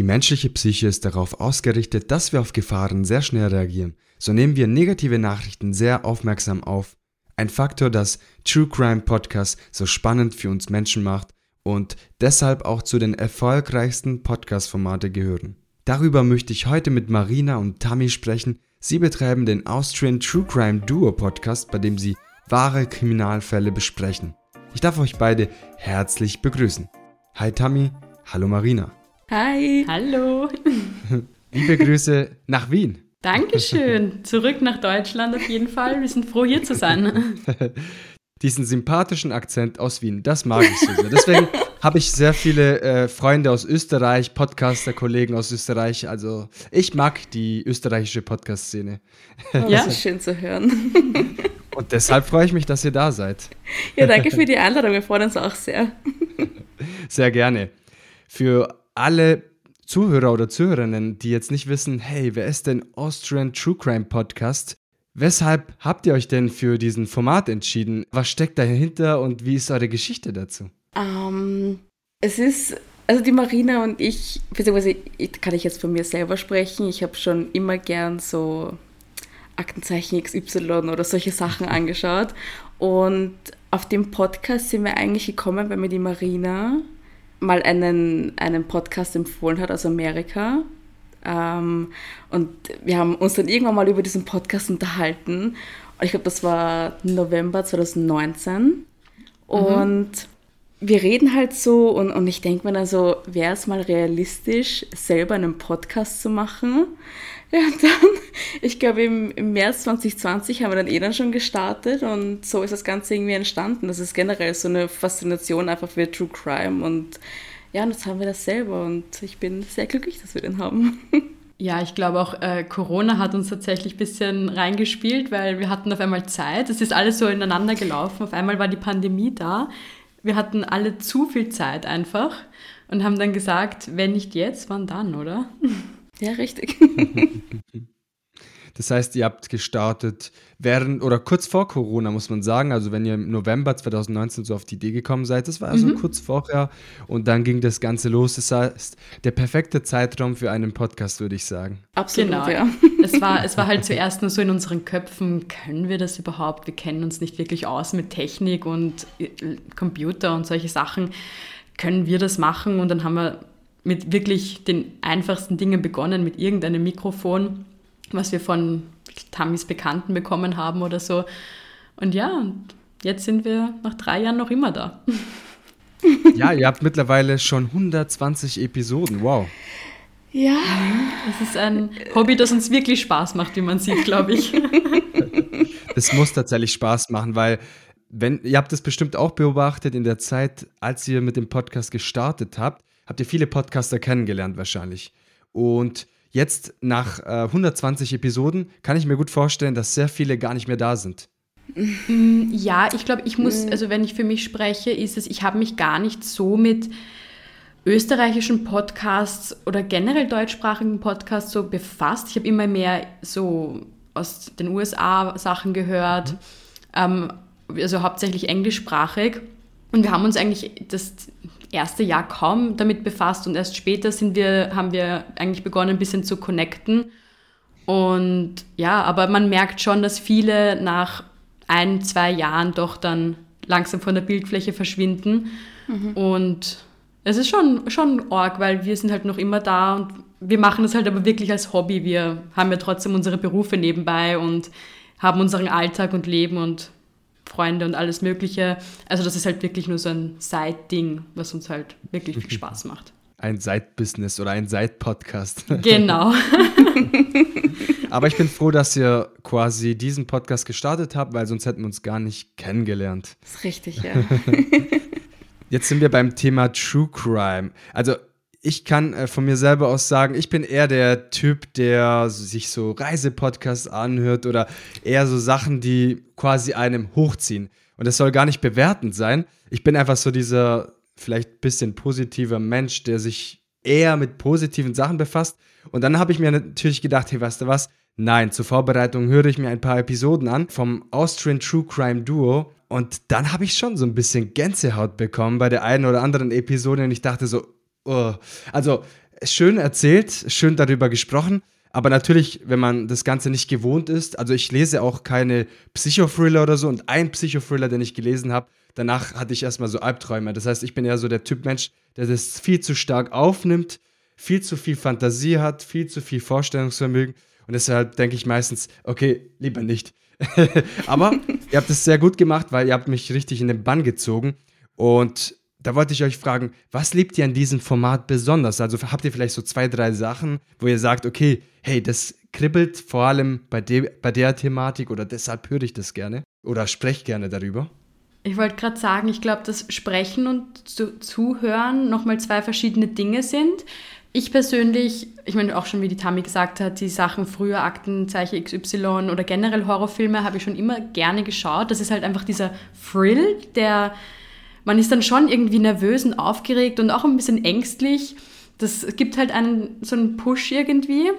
Die menschliche Psyche ist darauf ausgerichtet, dass wir auf Gefahren sehr schnell reagieren. So nehmen wir negative Nachrichten sehr aufmerksam auf. Ein Faktor, das True Crime Podcast so spannend für uns Menschen macht und deshalb auch zu den erfolgreichsten Podcast-Formate gehören. Darüber möchte ich heute mit Marina und Tammy sprechen. Sie betreiben den Austrian True Crime Duo Podcast, bei dem sie wahre Kriminalfälle besprechen. Ich darf euch beide herzlich begrüßen. Hi Tammy, hallo Marina. Hi. Hallo. Liebe Grüße nach Wien. Dankeschön. Zurück nach Deutschland auf jeden Fall. Wir sind froh, hier zu sein. Diesen sympathischen Akzent aus Wien, das mag ich so sehr. Deswegen habe ich sehr viele äh, Freunde aus Österreich, Podcaster, Kollegen aus Österreich. Also ich mag die österreichische Podcast-Szene. Oh, ja, ist schön zu hören. Und deshalb freue ich mich, dass ihr da seid. Ja, danke für die Einladung. Wir freuen uns auch sehr. Sehr gerne. Für alle Zuhörer oder Zuhörerinnen, die jetzt nicht wissen, hey, wer ist denn Austrian True Crime Podcast? Weshalb habt ihr euch denn für diesen Format entschieden? Was steckt dahinter und wie ist eure Geschichte dazu? Um, ähm, es ist, also die Marina und ich, beziehungsweise kann ich jetzt von mir selber sprechen, ich habe schon immer gern so Aktenzeichen XY oder solche Sachen angeschaut. Und auf dem Podcast sind wir eigentlich gekommen, weil mir die Marina mal einen, einen Podcast empfohlen hat aus Amerika. Ähm, und wir haben uns dann irgendwann mal über diesen Podcast unterhalten. Ich glaube, das war November 2019. Mhm. Und wir reden halt so und, und ich denke mir dann so, wäre es mal realistisch, selber einen Podcast zu machen? Ja, und dann, ich glaube, im, im März 2020 haben wir dann eh dann schon gestartet und so ist das Ganze irgendwie entstanden. Das ist generell so eine Faszination einfach für True Crime und ja, und jetzt haben wir das selber und ich bin sehr glücklich, dass wir den haben. Ja, ich glaube auch, äh, Corona hat uns tatsächlich ein bisschen reingespielt, weil wir hatten auf einmal Zeit. Es ist alles so ineinander gelaufen. Auf einmal war die Pandemie da. Wir hatten alle zu viel Zeit einfach und haben dann gesagt, wenn nicht jetzt, wann dann, oder? Ja, richtig. Das heißt, ihr habt gestartet während oder kurz vor Corona, muss man sagen. Also, wenn ihr im November 2019 so auf die Idee gekommen seid, das war also mhm. kurz vorher und dann ging das Ganze los. Das heißt, der perfekte Zeitraum für einen Podcast, würde ich sagen. Absolut, genau. ja. Es war, es war halt zuerst nur so in unseren Köpfen, können wir das überhaupt? Wir kennen uns nicht wirklich aus mit Technik und äh, Computer und solche Sachen. Können wir das machen? Und dann haben wir mit wirklich den einfachsten Dingen begonnen, mit irgendeinem Mikrofon was wir von Tammys Bekannten bekommen haben oder so. Und ja, jetzt sind wir nach drei Jahren noch immer da. Ja, ihr habt mittlerweile schon 120 Episoden. Wow. Ja. Das ist ein Hobby, das uns wirklich Spaß macht, wie man sieht, glaube ich. Das muss tatsächlich Spaß machen, weil wenn ihr habt es bestimmt auch beobachtet in der Zeit, als ihr mit dem Podcast gestartet habt, habt ihr viele Podcaster kennengelernt wahrscheinlich. Und Jetzt nach äh, 120 Episoden kann ich mir gut vorstellen, dass sehr viele gar nicht mehr da sind. Mm, ja, ich glaube, ich muss, also wenn ich für mich spreche, ist es, ich habe mich gar nicht so mit österreichischen Podcasts oder generell deutschsprachigen Podcasts so befasst. Ich habe immer mehr so aus den USA Sachen gehört, mhm. ähm, also hauptsächlich englischsprachig. Und wir haben uns eigentlich das erste Jahr kaum damit befasst und erst später sind wir, haben wir eigentlich begonnen, ein bisschen zu connecten. Und ja, aber man merkt schon, dass viele nach ein, zwei Jahren doch dann langsam von der Bildfläche verschwinden. Mhm. Und es ist schon, schon arg, weil wir sind halt noch immer da und wir machen das halt aber wirklich als Hobby. Wir haben ja trotzdem unsere Berufe nebenbei und haben unseren Alltag und Leben und Freunde und alles Mögliche. Also das ist halt wirklich nur so ein Side-Ding, was uns halt wirklich viel Spaß macht. Ein Side-Business oder ein Side-Podcast. Genau. Aber ich bin froh, dass ihr quasi diesen Podcast gestartet habt, weil sonst hätten wir uns gar nicht kennengelernt. Das ist richtig, ja. Jetzt sind wir beim Thema True Crime. Also ich kann äh, von mir selber aus sagen, ich bin eher der Typ, der sich so Reisepodcasts anhört oder eher so Sachen, die quasi einem hochziehen. Und das soll gar nicht bewertend sein. Ich bin einfach so dieser vielleicht bisschen positiver Mensch, der sich eher mit positiven Sachen befasst. Und dann habe ich mir natürlich gedacht, hey, weißt du was? Nein, zur Vorbereitung höre ich mir ein paar Episoden an vom Austrian True Crime Duo. Und dann habe ich schon so ein bisschen Gänsehaut bekommen bei der einen oder anderen Episode. Und ich dachte so, oh. also schön erzählt, schön darüber gesprochen. Aber natürlich, wenn man das Ganze nicht gewohnt ist, also ich lese auch keine Psychothriller oder so und ein Psychothriller, den ich gelesen habe, danach hatte ich erstmal so Albträume. Das heißt, ich bin ja so der Typ Mensch, der das viel zu stark aufnimmt, viel zu viel Fantasie hat, viel zu viel Vorstellungsvermögen und deshalb denke ich meistens, okay, lieber nicht. Aber ihr habt es sehr gut gemacht, weil ihr habt mich richtig in den Bann gezogen und da wollte ich euch fragen, was liebt ihr an diesem Format besonders? Also habt ihr vielleicht so zwei, drei Sachen, wo ihr sagt, okay, hey, das kribbelt vor allem bei, de bei der Thematik oder deshalb höre ich das gerne oder spreche gerne darüber? Ich wollte gerade sagen, ich glaube, dass Sprechen und zu Zuhören nochmal zwei verschiedene Dinge sind. Ich persönlich, ich meine auch schon, wie die Tami gesagt hat, die Sachen früher, Aktenzeichen XY oder generell Horrorfilme habe ich schon immer gerne geschaut. Das ist halt einfach dieser Thrill, der man ist dann schon irgendwie nervös und aufgeregt und auch ein bisschen ängstlich. Das gibt halt einen so einen Push irgendwie.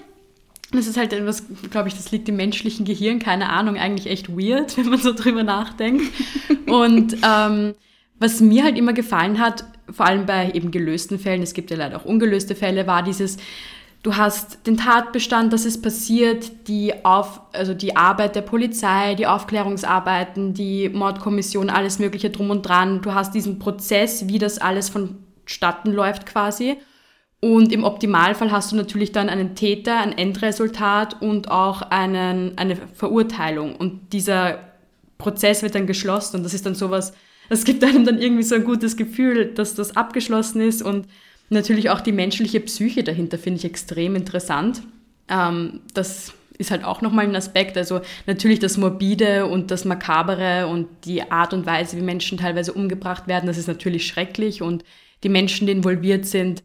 Das ist halt etwas, glaube ich, das liegt im menschlichen Gehirn, keine Ahnung, eigentlich echt weird, wenn man so drüber nachdenkt. Und ähm, was mir halt immer gefallen hat, vor allem bei eben gelösten Fällen, es gibt ja leider auch ungelöste Fälle, war dieses, du hast den Tatbestand, dass es passiert, die, Auf, also die Arbeit der Polizei, die Aufklärungsarbeiten, die Mordkommission, alles Mögliche drum und dran. Du hast diesen Prozess, wie das alles vonstatten läuft quasi. Und im Optimalfall hast du natürlich dann einen Täter, ein Endresultat und auch einen, eine Verurteilung. Und dieser Prozess wird dann geschlossen und das ist dann sowas, das gibt einem dann irgendwie so ein gutes Gefühl, dass das abgeschlossen ist und natürlich auch die menschliche Psyche dahinter finde ich extrem interessant. Ähm, das ist halt auch nochmal ein Aspekt. Also natürlich das Morbide und das Makabere und die Art und Weise, wie Menschen teilweise umgebracht werden, das ist natürlich schrecklich und die Menschen, die involviert sind,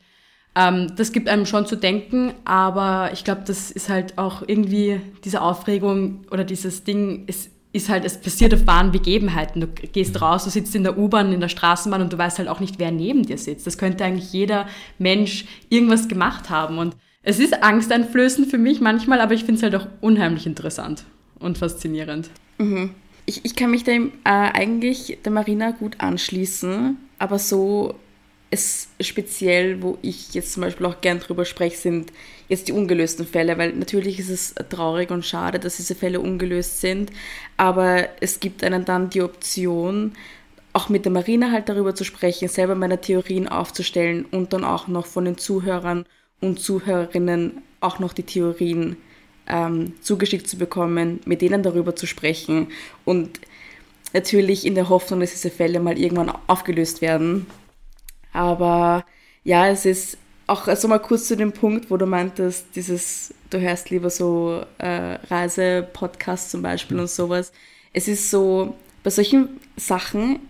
ähm, das gibt einem schon zu denken, aber ich glaube, das ist halt auch irgendwie diese Aufregung oder dieses Ding, es ist halt, es passiert auf wahren Begebenheiten. Du gehst raus, du sitzt in der U-Bahn, in der Straßenbahn und du weißt halt auch nicht, wer neben dir sitzt. Das könnte eigentlich jeder Mensch irgendwas gemacht haben. Und es ist angsteinflößend für mich manchmal, aber ich finde es halt auch unheimlich interessant und faszinierend. Mhm. Ich, ich kann mich dem äh, eigentlich der Marina gut anschließen, aber so es speziell, wo ich jetzt zum Beispiel auch gern drüber spreche, sind jetzt die ungelösten Fälle, weil natürlich ist es traurig und schade, dass diese Fälle ungelöst sind, aber es gibt einen dann die Option, auch mit der Marina halt darüber zu sprechen, selber meine Theorien aufzustellen und dann auch noch von den Zuhörern und Zuhörerinnen auch noch die Theorien ähm, zugeschickt zu bekommen, mit denen darüber zu sprechen und natürlich in der Hoffnung, dass diese Fälle mal irgendwann aufgelöst werden. Aber ja, es ist auch also mal kurz zu dem Punkt, wo du meintest, dieses, du hörst lieber so äh, Reisepodcasts zum Beispiel und sowas. Es ist so, bei solchen Sachen,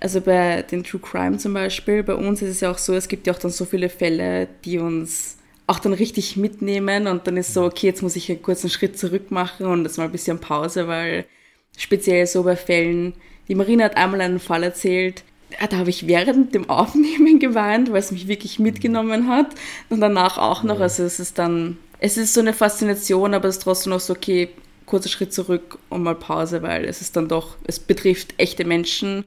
also bei den True Crime zum Beispiel, bei uns ist es ja auch so, es gibt ja auch dann so viele Fälle, die uns auch dann richtig mitnehmen und dann ist so, okay, jetzt muss ich einen kurzen Schritt zurück machen und jetzt mal ein bisschen Pause, weil speziell so bei Fällen, die Marina hat einmal einen Fall erzählt, da habe ich während dem Aufnehmen geweint, weil es mich wirklich mitgenommen hat und danach auch noch. Also es ist dann, es ist so eine Faszination, aber es ist trotzdem noch so, okay, kurzer Schritt zurück und mal Pause, weil es ist dann doch, es betrifft echte Menschen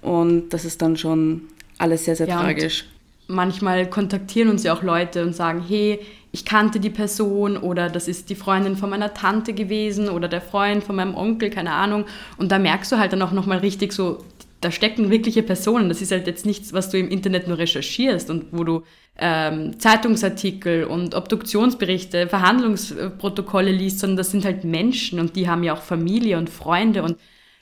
und das ist dann schon alles sehr, sehr ja, tragisch. Manchmal kontaktieren uns ja auch Leute und sagen, hey, ich kannte die Person oder das ist die Freundin von meiner Tante gewesen oder der Freund von meinem Onkel, keine Ahnung. Und da merkst du halt dann auch nochmal richtig so da stecken wirkliche Personen. Das ist halt jetzt nichts, was du im Internet nur recherchierst und wo du ähm, Zeitungsartikel und Obduktionsberichte, Verhandlungsprotokolle liest, sondern das sind halt Menschen und die haben ja auch Familie und Freunde und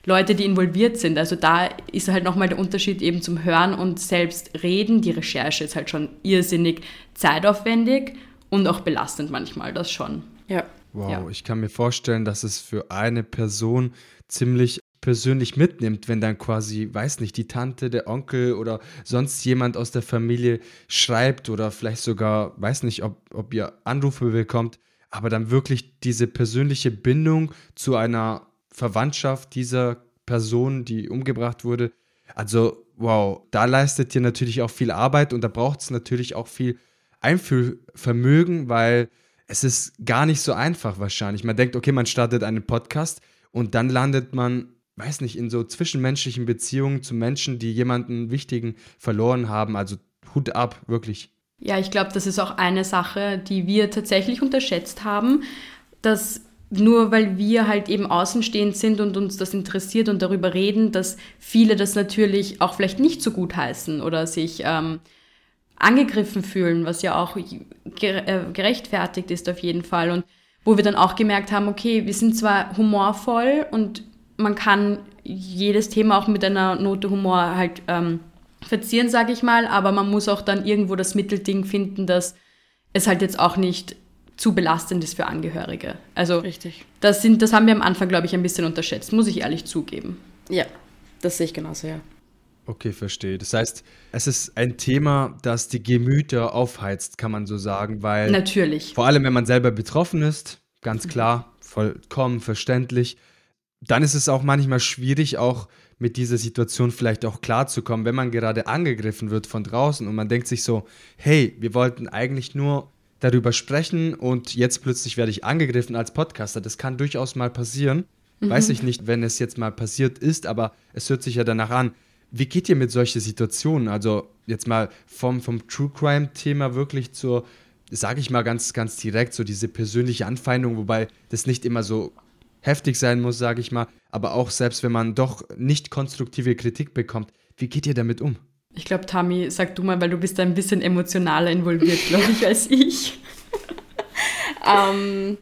Leute, die involviert sind. Also da ist halt nochmal der Unterschied eben zum Hören und selbst reden. Die Recherche ist halt schon irrsinnig zeitaufwendig und auch belastend manchmal, das schon. Ja. Wow, ja. ich kann mir vorstellen, dass es für eine Person ziemlich persönlich mitnimmt, wenn dann quasi, weiß nicht, die Tante, der Onkel oder sonst jemand aus der Familie schreibt oder vielleicht sogar, weiß nicht, ob, ob ihr Anrufe bekommt, aber dann wirklich diese persönliche Bindung zu einer Verwandtschaft dieser Person, die umgebracht wurde. Also, wow, da leistet ihr natürlich auch viel Arbeit und da braucht es natürlich auch viel Einfühlvermögen, weil es ist gar nicht so einfach wahrscheinlich. Man denkt, okay, man startet einen Podcast und dann landet man weiß nicht, in so zwischenmenschlichen Beziehungen zu Menschen, die jemanden Wichtigen verloren haben. Also Hut ab, wirklich. Ja, ich glaube, das ist auch eine Sache, die wir tatsächlich unterschätzt haben, dass nur weil wir halt eben außenstehend sind und uns das interessiert und darüber reden, dass viele das natürlich auch vielleicht nicht so gut heißen oder sich ähm, angegriffen fühlen, was ja auch äh, gerechtfertigt ist auf jeden Fall. Und wo wir dann auch gemerkt haben, okay, wir sind zwar humorvoll und man kann jedes Thema auch mit einer Note Humor halt ähm, verzieren, sage ich mal, aber man muss auch dann irgendwo das Mittelding finden, dass es halt jetzt auch nicht zu belastend ist für Angehörige. Also Richtig. Das, sind, das haben wir am Anfang, glaube ich, ein bisschen unterschätzt, muss ich ehrlich zugeben. Ja, das sehe ich genauso, ja. Okay, verstehe. Das heißt, es ist ein Thema, das die Gemüter aufheizt, kann man so sagen, weil natürlich. Vor allem, wenn man selber betroffen ist, ganz klar, vollkommen verständlich. Dann ist es auch manchmal schwierig, auch mit dieser Situation vielleicht auch klarzukommen, wenn man gerade angegriffen wird von draußen und man denkt sich so, hey, wir wollten eigentlich nur darüber sprechen und jetzt plötzlich werde ich angegriffen als Podcaster. Das kann durchaus mal passieren. Mhm. Weiß ich nicht, wenn es jetzt mal passiert ist, aber es hört sich ja danach an. Wie geht ihr mit solchen Situationen? Also jetzt mal vom, vom True Crime-Thema wirklich zur, sage ich mal ganz, ganz direkt, so diese persönliche Anfeindung, wobei das nicht immer so heftig sein muss, sage ich mal, aber auch selbst wenn man doch nicht konstruktive Kritik bekommt, wie geht ihr damit um? Ich glaube, Tami, sag du mal, weil du bist ein bisschen emotionaler involviert, glaube ich, als ich. ähm,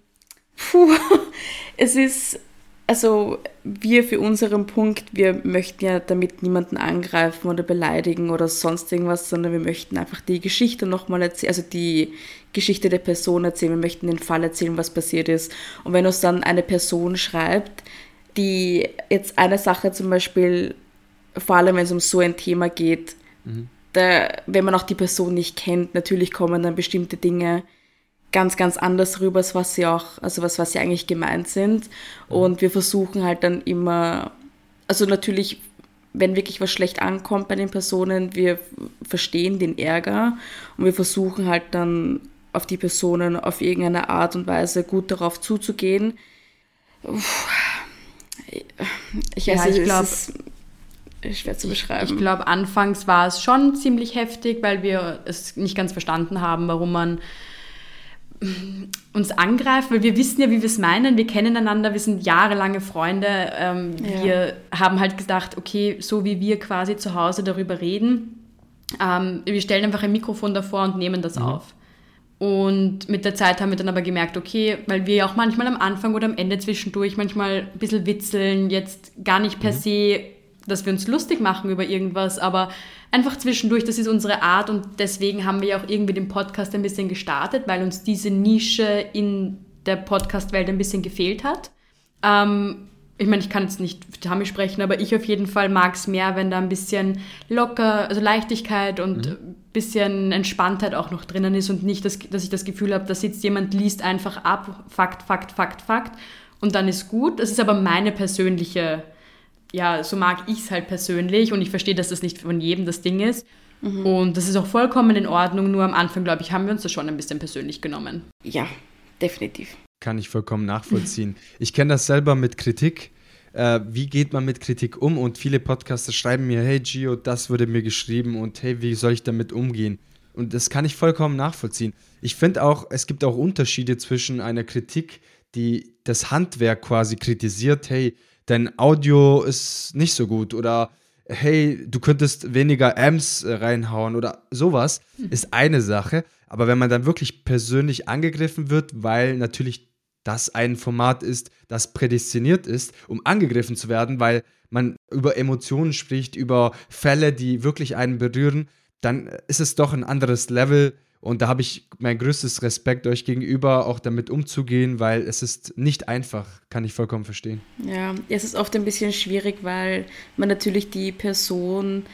puh, es ist, also wir für unseren Punkt, wir möchten ja damit niemanden angreifen oder beleidigen oder sonst irgendwas, sondern wir möchten einfach die Geschichte nochmal erzählen, also die Geschichte der Person erzählen, wir möchten den Fall erzählen, was passiert ist. Und wenn uns dann eine Person schreibt, die jetzt eine Sache zum Beispiel, vor allem wenn es um so ein Thema geht, Mhm. Da, wenn man auch die Person nicht kennt, natürlich kommen dann bestimmte Dinge ganz, ganz anders rüber, als was sie auch, also was, was sie eigentlich gemeint sind. Mhm. Und wir versuchen halt dann immer, also natürlich, wenn wirklich was schlecht ankommt bei den Personen, wir verstehen den Ärger und wir versuchen halt dann auf die Personen auf irgendeine Art und Weise gut darauf zuzugehen. Ich, weiß, ja, ich glaube, schwer zu beschreiben. Ich, ich glaube, anfangs war es schon ziemlich heftig, weil wir es nicht ganz verstanden haben, warum man uns angreift, weil wir wissen ja, wie wir es meinen, wir kennen einander, wir sind jahrelange Freunde. Ähm, ja. Wir haben halt gedacht, okay, so wie wir quasi zu Hause darüber reden, ähm, wir stellen einfach ein Mikrofon davor und nehmen das mhm. auf. Und mit der Zeit haben wir dann aber gemerkt, okay, weil wir auch manchmal am Anfang oder am Ende zwischendurch manchmal ein bisschen witzeln, jetzt gar nicht per mhm. se dass wir uns lustig machen über irgendwas, aber einfach zwischendurch, das ist unsere Art und deswegen haben wir ja auch irgendwie den Podcast ein bisschen gestartet, weil uns diese Nische in der Podcast-Welt ein bisschen gefehlt hat. Ähm, ich meine, ich kann jetzt nicht für Tammy sprechen, aber ich auf jeden Fall mag es mehr, wenn da ein bisschen locker, also Leichtigkeit und ein mhm. bisschen Entspanntheit auch noch drinnen ist und nicht, dass, dass ich das Gefühl habe, da sitzt jemand, liest einfach ab, Fakt, Fakt, Fakt, Fakt und dann ist gut. Das ist aber meine persönliche ja, so mag ich es halt persönlich und ich verstehe, dass das nicht von jedem das Ding ist. Mhm. Und das ist auch vollkommen in Ordnung, nur am Anfang, glaube ich, haben wir uns das schon ein bisschen persönlich genommen. Ja, definitiv. Kann ich vollkommen nachvollziehen. ich kenne das selber mit Kritik. Äh, wie geht man mit Kritik um? Und viele Podcaster schreiben mir, hey Gio, das wurde mir geschrieben und hey, wie soll ich damit umgehen? Und das kann ich vollkommen nachvollziehen. Ich finde auch, es gibt auch Unterschiede zwischen einer Kritik, die das Handwerk quasi kritisiert, hey, dein Audio ist nicht so gut oder hey, du könntest weniger Amps äh, reinhauen oder sowas, hm. ist eine Sache. Aber wenn man dann wirklich persönlich angegriffen wird, weil natürlich das ein Format ist, das prädestiniert ist, um angegriffen zu werden, weil man über Emotionen spricht, über Fälle, die wirklich einen berühren, dann ist es doch ein anderes Level, und da habe ich mein größtes Respekt euch gegenüber, auch damit umzugehen, weil es ist nicht einfach, kann ich vollkommen verstehen. Ja, es ist oft ein bisschen schwierig, weil man natürlich die Person,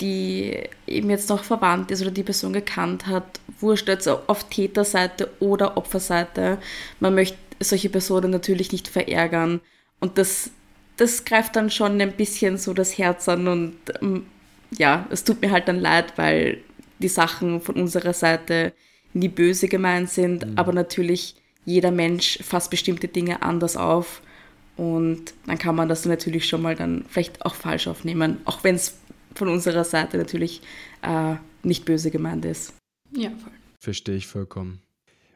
die eben jetzt noch verwandt ist oder die Person gekannt hat, wurscht jetzt auf Täterseite oder Opferseite, man möchte solche Personen natürlich nicht verärgern. Und das, das greift dann schon ein bisschen so das Herz an und ähm, ja, es tut mir halt dann leid, weil die Sachen von unserer Seite nie böse gemeint sind, mhm. aber natürlich jeder Mensch fasst bestimmte Dinge anders auf und dann kann man das natürlich schon mal dann vielleicht auch falsch aufnehmen, auch wenn es von unserer Seite natürlich äh, nicht böse gemeint ist. Ja, voll. Verstehe ich vollkommen.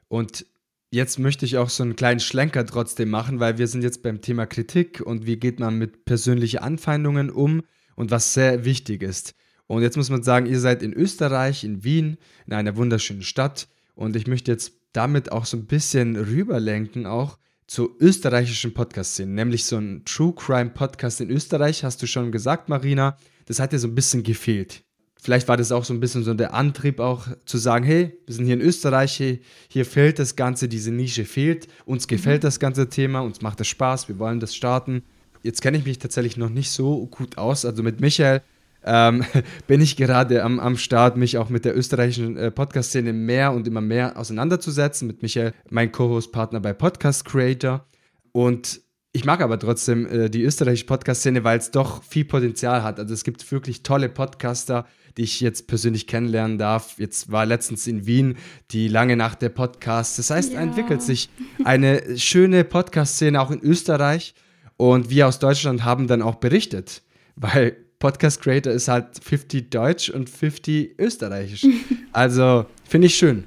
Und jetzt möchte ich auch so einen kleinen Schlenker trotzdem machen, weil wir sind jetzt beim Thema Kritik und wie geht man mit persönlichen Anfeindungen um und was sehr wichtig ist. Und jetzt muss man sagen, ihr seid in Österreich, in Wien, in einer wunderschönen Stadt. Und ich möchte jetzt damit auch so ein bisschen rüberlenken, auch zur österreichischen Podcast-Szene, nämlich so ein True Crime Podcast in Österreich, hast du schon gesagt, Marina. Das hat dir so ein bisschen gefehlt. Vielleicht war das auch so ein bisschen so der Antrieb auch zu sagen, hey, wir sind hier in Österreich, hey, hier fehlt das Ganze, diese Nische fehlt, uns gefällt mhm. das ganze Thema, uns macht das Spaß, wir wollen das starten. Jetzt kenne ich mich tatsächlich noch nicht so gut aus, also mit Michael ähm, bin ich gerade am, am Start, mich auch mit der österreichischen äh, Podcast-Szene mehr und immer mehr auseinanderzusetzen, mit Michael, mein Co-Host-Partner bei Podcast Creator. Und ich mag aber trotzdem äh, die österreichische Podcast-Szene, weil es doch viel Potenzial hat. Also es gibt wirklich tolle Podcaster, die ich jetzt persönlich kennenlernen darf. Jetzt war letztens in Wien die lange Nacht der Podcasts. Das heißt, ja. entwickelt sich eine schöne Podcast-Szene auch in Österreich. Und wir aus Deutschland haben dann auch berichtet, weil Podcast Creator ist halt 50 Deutsch und 50 Österreichisch. Also finde ich schön.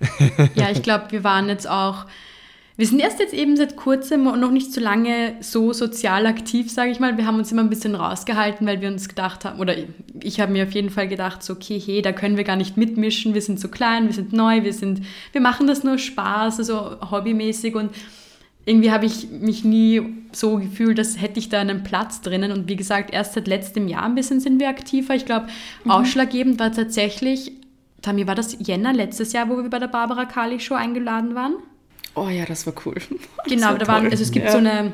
ja, ich glaube, wir waren jetzt auch wir sind erst jetzt eben seit kurzem und noch nicht so lange so sozial aktiv, sage ich mal. Wir haben uns immer ein bisschen rausgehalten, weil wir uns gedacht haben, oder ich habe mir auf jeden Fall gedacht, so, okay, hey, da können wir gar nicht mitmischen, wir sind so klein, wir sind neu, wir sind, wir machen das nur Spaß, also hobbymäßig und irgendwie habe ich mich nie so gefühlt, dass hätte ich da einen Platz drinnen. Und wie gesagt, erst seit letztem Jahr ein bisschen sind wir aktiver. Ich glaube, mhm. ausschlaggebend war tatsächlich, Tami, war das Jänner letztes Jahr, wo wir bei der Barbara Kali Show eingeladen waren? Oh ja, das war cool. Das genau, war da waren, also es gibt ja. so eine,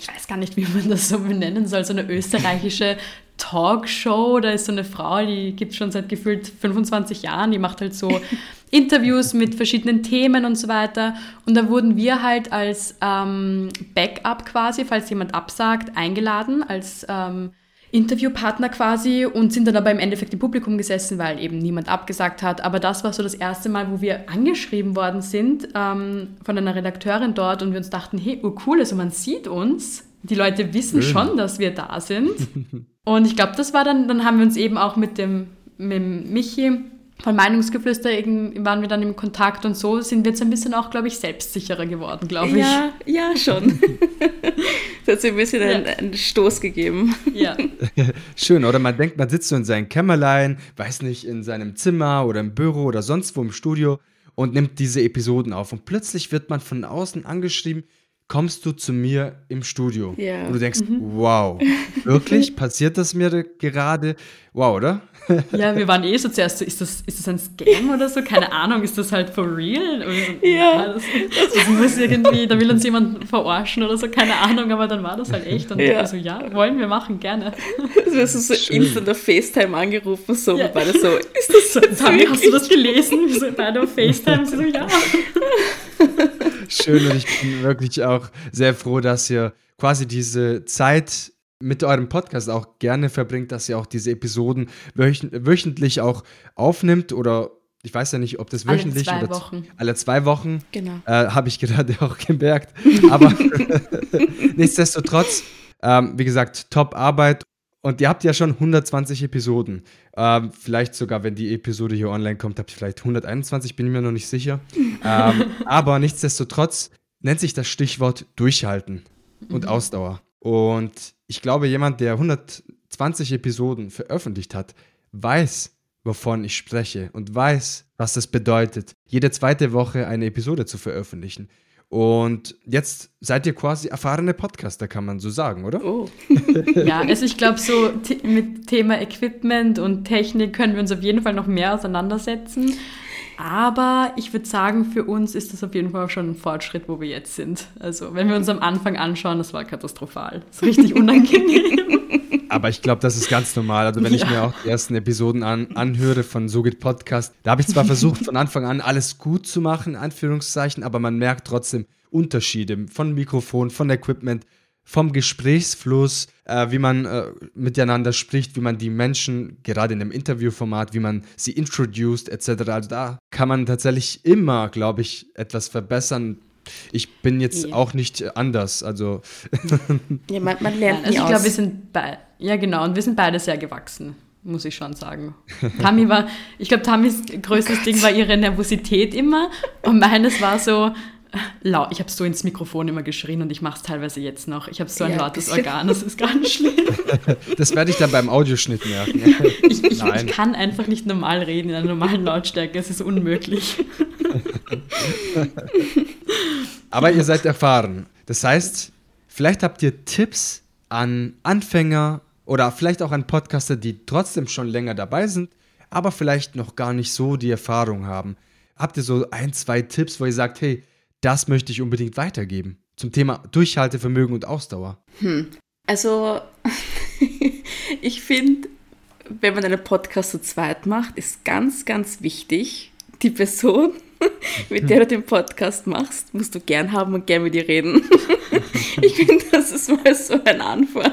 ich weiß gar nicht, wie man das so benennen soll, so eine österreichische Talkshow. Da ist so eine Frau, die gibt es schon seit gefühlt 25 Jahren, die macht halt so Interviews mit verschiedenen Themen und so weiter. Und da wurden wir halt als ähm, Backup quasi, falls jemand absagt, eingeladen, als ähm, Interviewpartner quasi und sind dann aber im Endeffekt im Publikum gesessen, weil eben niemand abgesagt hat. Aber das war so das erste Mal, wo wir angeschrieben worden sind ähm, von einer Redakteurin dort und wir uns dachten, hey, oh cool, also man sieht uns. Die Leute wissen Schön. schon, dass wir da sind. und ich glaube, das war dann, dann haben wir uns eben auch mit dem, mit dem Michi von Meinungsgeflüster waren wir dann im Kontakt und so sind wir jetzt ein bisschen auch, glaube ich, selbstsicherer geworden, glaube ich. Ja, ja, schon. das hat sich ein bisschen ja. einen, einen, Stoß gegeben. Ja. Schön, oder man denkt, man sitzt so in seinem Kämmerlein, weiß nicht, in seinem Zimmer oder im Büro oder sonst wo im Studio und nimmt diese Episoden auf. Und plötzlich wird man von außen angeschrieben, kommst du zu mir im Studio. Ja. Und du denkst, mhm. wow, wirklich? Passiert das mir gerade? Wow, oder? ja, wir waren eh so zuerst so, ist das, ist das ein Scam oder so? Keine Ahnung, ist das halt for real? Ja. ja das, das, muss irgendwie, da will uns jemand verarschen oder so, keine Ahnung, aber dann war das halt echt. Und ja. also ja, wollen wir machen, gerne. Du hast so Schön. instant auf FaceTime angerufen, so, ja. beide so, ist das so? Hast du das gelesen? Wir so beide auf FaceTime, so, ja. Schön und ich bin wirklich auch sehr froh, dass ihr quasi diese Zeit mit eurem Podcast auch gerne verbringt, dass ihr auch diese Episoden wöchentlich auch aufnimmt oder ich weiß ja nicht, ob das wöchentlich alle zwei oder Wochen. alle zwei Wochen, genau. äh, habe ich gerade auch gemerkt. Aber nichtsdestotrotz, ähm, wie gesagt, top Arbeit und ihr habt ja schon 120 Episoden. Ähm, vielleicht sogar, wenn die Episode hier online kommt, habt ihr vielleicht 121, bin ich mir noch nicht sicher. ähm, aber nichtsdestotrotz nennt sich das Stichwort Durchhalten und mhm. Ausdauer. Und ich glaube, jemand, der 120 Episoden veröffentlicht hat, weiß, wovon ich spreche und weiß, was das bedeutet, jede zweite Woche eine Episode zu veröffentlichen. Und jetzt seid ihr quasi erfahrene Podcaster, kann man so sagen, oder? Oh. ja, also ich glaube, so mit Thema Equipment und Technik können wir uns auf jeden Fall noch mehr auseinandersetzen. Aber ich würde sagen, für uns ist das auf jeden Fall schon ein Fortschritt, wo wir jetzt sind. Also, wenn wir uns am Anfang anschauen, das war katastrophal. Das ist richtig unangenehm. Aber ich glaube, das ist ganz normal. Also, wenn ja. ich mir auch die ersten Episoden an, anhöre von So geht Podcast, da habe ich zwar versucht, von Anfang an alles gut zu machen, Anführungszeichen, aber man merkt trotzdem Unterschiede von Mikrofon, von Equipment, vom Gesprächsfluss, äh, wie man äh, miteinander spricht, wie man die Menschen, gerade in einem Interviewformat, wie man sie introduced, etc. Also da kann man tatsächlich immer, glaube ich, etwas verbessern. Ich bin jetzt ja. auch nicht anders, also. ja, man, man lernt also ich glaube, wir sind beide, ja genau, und wir sind beide sehr gewachsen. muss ich schon sagen. Tammy war, ich glaube, Tammys größtes oh Ding war ihre Nervosität immer und meines war so, laut. Ich habe so ins Mikrofon immer geschrien und ich mache es teilweise jetzt noch. Ich habe so ein ja, lautes Organ, das ist ganz schlimm. Das werde ich dann beim Audioschnitt merken. Ich, ich, ich, kann einfach nicht normal reden in einer normalen Lautstärke, es ist unmöglich. Aber ihr seid erfahren. Das heißt, vielleicht habt ihr Tipps an Anfänger oder vielleicht auch an Podcaster, die trotzdem schon länger dabei sind, aber vielleicht noch gar nicht so die Erfahrung haben. Habt ihr so ein, zwei Tipps, wo ihr sagt, hey, das möchte ich unbedingt weitergeben. Zum Thema Durchhaltevermögen und Ausdauer. Hm. Also, ich finde, wenn man einen Podcast zu zweit macht, ist ganz, ganz wichtig, die Person, mit der du den Podcast machst, musst du gern haben und gern mit ihr reden. ich finde, das ist mal so ein Anfang.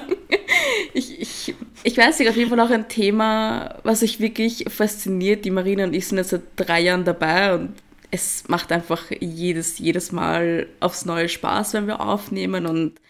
Ich, ich, ich weiß nicht, auf jeden Fall auch ein Thema, was mich wirklich fasziniert. Die Marina und ich sind jetzt seit drei Jahren dabei und es macht einfach jedes, jedes Mal aufs neue Spaß, wenn wir aufnehmen und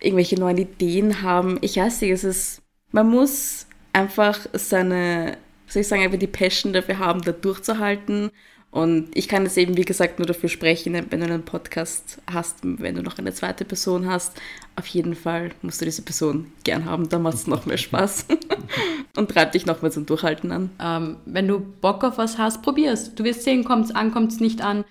irgendwelche neuen Ideen haben. Ich weiß nicht, es ist, man muss einfach seine, soll ich sagen, einfach die Passion dafür haben, da durchzuhalten und ich kann jetzt eben, wie gesagt, nur dafür sprechen, wenn du einen Podcast hast, wenn du noch eine zweite Person hast, auf jeden Fall musst du diese Person gern haben, dann macht es noch mehr Spaß und treibt dich noch mal zum Durchhalten an. Ähm, wenn du Bock auf was hast, probier's. Du wirst sehen, kommt es an, kommt es nicht an.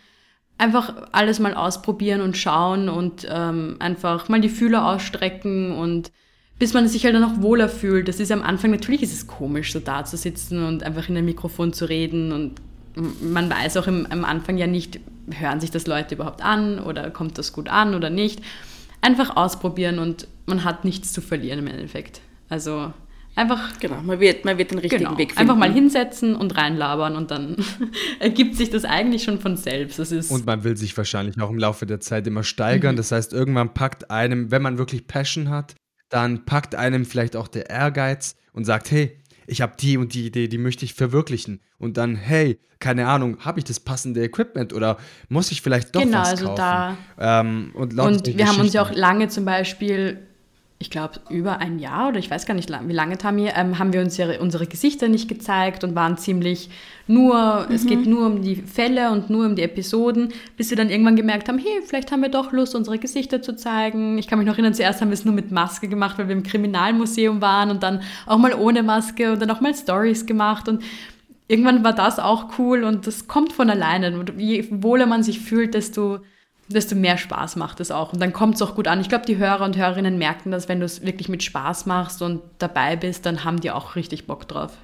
Einfach alles mal ausprobieren und schauen und ähm, einfach mal die Fühler ausstrecken und bis man sich halt dann auch wohler fühlt. Das ist am Anfang, natürlich ist es komisch, so da zu sitzen und einfach in ein Mikrofon zu reden und man weiß auch im, am Anfang ja nicht, hören sich das Leute überhaupt an oder kommt das gut an oder nicht. Einfach ausprobieren und man hat nichts zu verlieren im Endeffekt. Also einfach. Genau, man wird, man wird den richtigen genau, Weg finden. Einfach mal hinsetzen und reinlabern und dann ergibt sich das eigentlich schon von selbst. Das ist und man will sich wahrscheinlich auch im Laufe der Zeit immer steigern. Mhm. Das heißt, irgendwann packt einem, wenn man wirklich Passion hat, dann packt einem vielleicht auch der Ehrgeiz und sagt, hey, ich habe die und die Idee, die möchte ich verwirklichen. Und dann, hey, keine Ahnung, habe ich das passende Equipment oder muss ich vielleicht doch genau, was kaufen? Genau, also da. Ähm, und, und wir haben uns ja auch lange zum Beispiel ich glaube, über ein Jahr oder ich weiß gar nicht, wie lange, Tammy, ähm, haben wir uns ja unsere Gesichter nicht gezeigt und waren ziemlich nur, mhm. es geht nur um die Fälle und nur um die Episoden, bis wir dann irgendwann gemerkt haben, hey, vielleicht haben wir doch Lust, unsere Gesichter zu zeigen. Ich kann mich noch erinnern, zuerst haben wir es nur mit Maske gemacht, weil wir im Kriminalmuseum waren und dann auch mal ohne Maske und dann auch mal Stories gemacht und irgendwann war das auch cool und das kommt von alleine. Und je wohler man sich fühlt, desto desto mehr Spaß macht es auch. Und dann kommt es auch gut an. Ich glaube, die Hörer und Hörerinnen merken das, wenn du es wirklich mit Spaß machst und dabei bist, dann haben die auch richtig Bock drauf.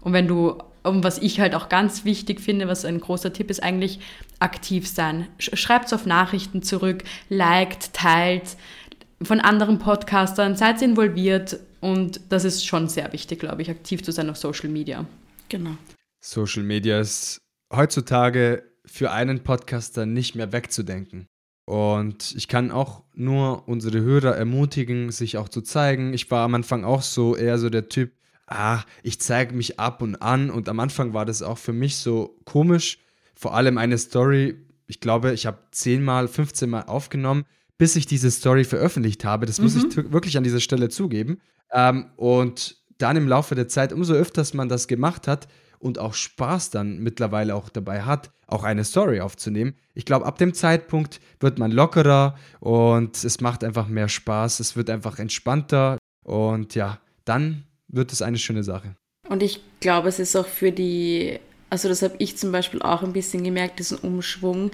Und wenn du, und was ich halt auch ganz wichtig finde, was ein großer Tipp ist, eigentlich aktiv sein. Schreibt es auf Nachrichten zurück, liked, teilt von anderen Podcastern, seid involviert und das ist schon sehr wichtig, glaube ich, aktiv zu sein auf Social Media. Genau. Social Media ist heutzutage für einen Podcaster nicht mehr wegzudenken. Und ich kann auch nur unsere Hörer ermutigen, sich auch zu zeigen. Ich war am Anfang auch so eher so der Typ, ah, ich zeige mich ab und an. Und am Anfang war das auch für mich so komisch. Vor allem eine Story, ich glaube, ich habe zehnmal, 15 Mal aufgenommen, bis ich diese Story veröffentlicht habe. Das mhm. muss ich mhm. wirklich an dieser Stelle zugeben. Ähm, und dann im Laufe der Zeit, umso öfters man das gemacht hat, und auch Spaß dann mittlerweile auch dabei hat, auch eine Story aufzunehmen. Ich glaube, ab dem Zeitpunkt wird man lockerer und es macht einfach mehr Spaß, es wird einfach entspannter und ja, dann wird es eine schöne Sache. Und ich glaube, es ist auch für die, also das habe ich zum Beispiel auch ein bisschen gemerkt, diesen Umschwung,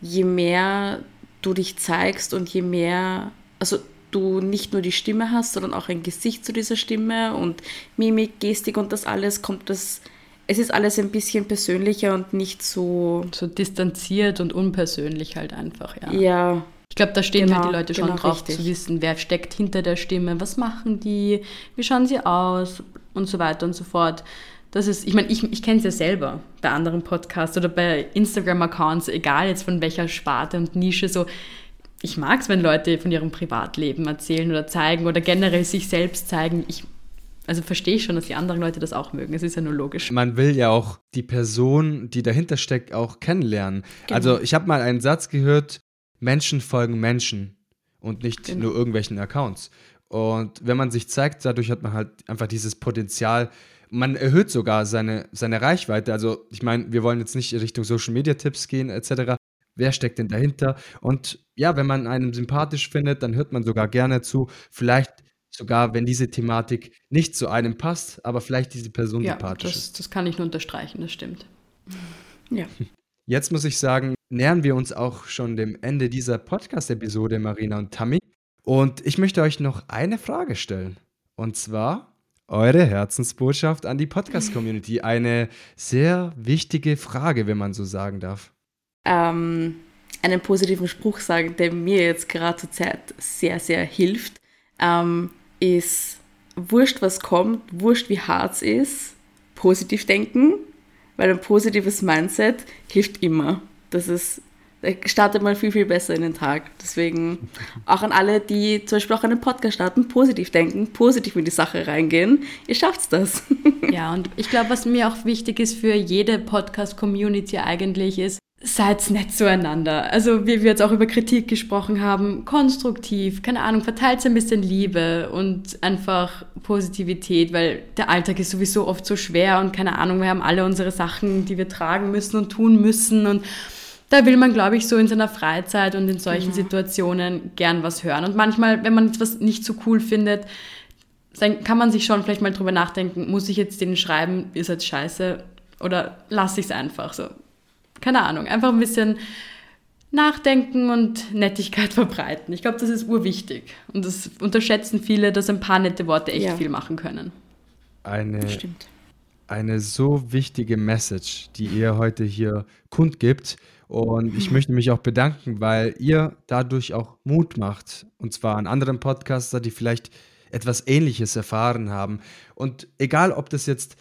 je mehr du dich zeigst und je mehr, also du nicht nur die Stimme hast, sondern auch ein Gesicht zu dieser Stimme und Mimik, Gestik und das alles, kommt das es ist alles ein bisschen persönlicher und nicht so. So distanziert und unpersönlich halt einfach, ja. Ja. Ich glaube, da stehen genau, halt die Leute schon genau drauf richtig. zu wissen, wer steckt hinter der Stimme, was machen die, wie schauen sie aus und so weiter und so fort. Das ist, ich meine, ich, ich kenne es ja selber bei anderen Podcasts oder bei Instagram-Accounts, egal jetzt von welcher Sparte und Nische, so ich mag es, wenn Leute von ihrem Privatleben erzählen oder zeigen oder generell sich selbst zeigen. Ich also verstehe ich schon, dass die anderen Leute das auch mögen. Es ist ja nur logisch. Man will ja auch die Person, die dahinter steckt, auch kennenlernen. Genau. Also ich habe mal einen Satz gehört, Menschen folgen Menschen und nicht genau. nur irgendwelchen Accounts. Und wenn man sich zeigt, dadurch hat man halt einfach dieses Potenzial, man erhöht sogar seine, seine Reichweite. Also ich meine, wir wollen jetzt nicht Richtung Social Media Tipps gehen etc. Wer steckt denn dahinter? Und ja, wenn man einen sympathisch findet, dann hört man sogar gerne zu. Vielleicht sogar, wenn diese Thematik nicht zu einem passt, aber vielleicht diese Person ja, sympathisch das, ist. das kann ich nur unterstreichen, das stimmt. Ja. Jetzt muss ich sagen, nähern wir uns auch schon dem Ende dieser Podcast-Episode, Marina und Tammy. Und ich möchte euch noch eine Frage stellen. Und zwar eure Herzensbotschaft an die Podcast-Community. Eine sehr wichtige Frage, wenn man so sagen darf. Ähm, einen positiven Spruch sagen, der mir jetzt gerade zur Zeit sehr, sehr hilft, ähm, ist, wurscht was kommt, wurscht wie hart es ist, positiv denken, weil ein positives Mindset hilft immer. Das ist, startet man viel, viel besser in den Tag. Deswegen auch an alle, die zum Beispiel auch einen Podcast starten, positiv denken, positiv in die Sache reingehen. Ihr schafft das. Ja, und ich glaube, was mir auch wichtig ist für jede Podcast-Community eigentlich ist, seid nett zueinander. Also wie wir jetzt auch über Kritik gesprochen haben, konstruktiv, keine Ahnung, verteilt ein bisschen Liebe und einfach Positivität, weil der Alltag ist sowieso oft so schwer und keine Ahnung, wir haben alle unsere Sachen, die wir tragen müssen und tun müssen und da will man, glaube ich, so in seiner Freizeit und in solchen Genau. Situationen gern was hören. Und manchmal, wenn man etwas nicht so cool findet, dann kann man sich schon vielleicht mal drüber nachdenken, muss ich jetzt denen schreiben, ihr seid scheiße oder lasse ich es einfach so. Keine Ahnung, einfach ein bisschen nachdenken und Nettigkeit verbreiten. Ich glaube, das ist urwichtig. Und das unterschätzen viele, dass ein paar nette Worte echt Ja. viel machen können. Eine, Stimmt. eine so wichtige Message, die ihr heute hier kundgibt. Und ich möchte mich auch bedanken, weil ihr dadurch auch Mut macht. Und zwar an anderen Podcaster, die vielleicht etwas Ähnliches erfahren haben. Und egal, ob das jetzt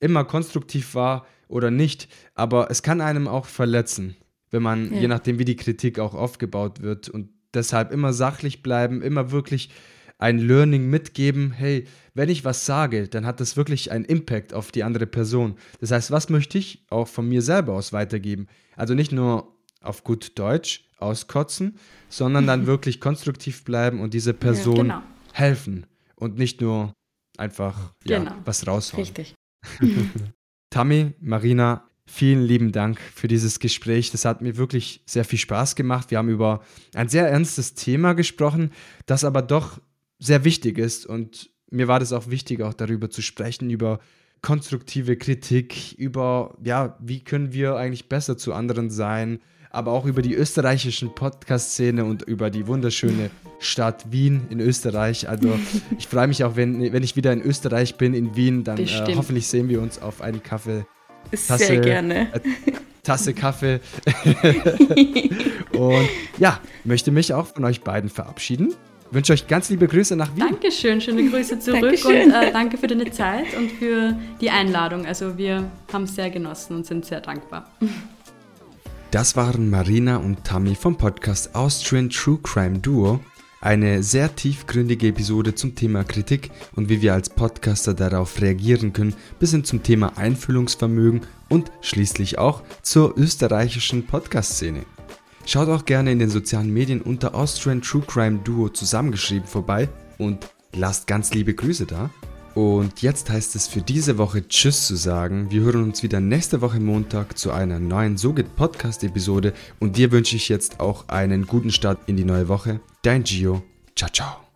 immer konstruktiv war oder nicht, aber es kann einem auch verletzen, wenn man, Ja. je nachdem, wie die Kritik auch aufgebaut wird. Und deshalb immer sachlich bleiben, immer wirklich ein Learning mitgeben, hey, wenn ich was sage, dann hat das wirklich einen Impact auf die andere Person. Das heißt, was möchte ich auch von mir selber aus weitergeben? Also nicht nur auf gut Deutsch auskotzen, sondern dann wirklich konstruktiv bleiben und dieser Person genau. helfen und nicht nur einfach ja, Genau. was raushauen. Richtig. Tammy, Marina, vielen lieben Dank für dieses Gespräch. Das hat mir wirklich sehr viel Spaß gemacht. Wir haben über ein sehr ernstes Thema gesprochen, das aber doch sehr wichtig ist. Und mir war das auch wichtig, auch darüber zu sprechen, über konstruktive Kritik, über, ja, wie können wir eigentlich besser zu anderen sein, aber auch über die österreichischen Podcast-Szene und über die wunderschöne Stadt Wien in Österreich. Also ich freue mich auch, wenn, wenn ich wieder in Österreich bin, in Wien, dann äh, hoffentlich sehen wir uns auf einen Kaffee. Tasse- Sehr gerne. äh, Tasse Kaffee. und ja, möchte mich auch von euch beiden verabschieden. Wünsche euch ganz liebe Grüße nach Wien. Dankeschön, schöne Grüße zurück Dankeschön. und äh, danke für deine Zeit und für die Einladung. Also wir haben es sehr genossen und sind sehr dankbar. Das waren Marina und Tammy vom Podcast Austrian True Crime Duo. Eine sehr tiefgründige Episode zum Thema Kritik und wie wir als Podcaster darauf reagieren können, bis hin zum Thema Einfühlungsvermögen und schließlich auch zur österreichischen Podcast-Szene. Schaut auch gerne in den sozialen Medien unter Austrian True Crime Duo zusammengeschrieben vorbei und lasst ganz liebe Grüße da. Und jetzt heißt es für diese Woche Tschüss zu sagen. Wir hören uns wieder nächste Woche Montag zu einer neuen So geht Podcast Episode und dir wünsche ich jetzt auch einen guten Start in die neue Woche. Dein Gio. Ciao, ciao.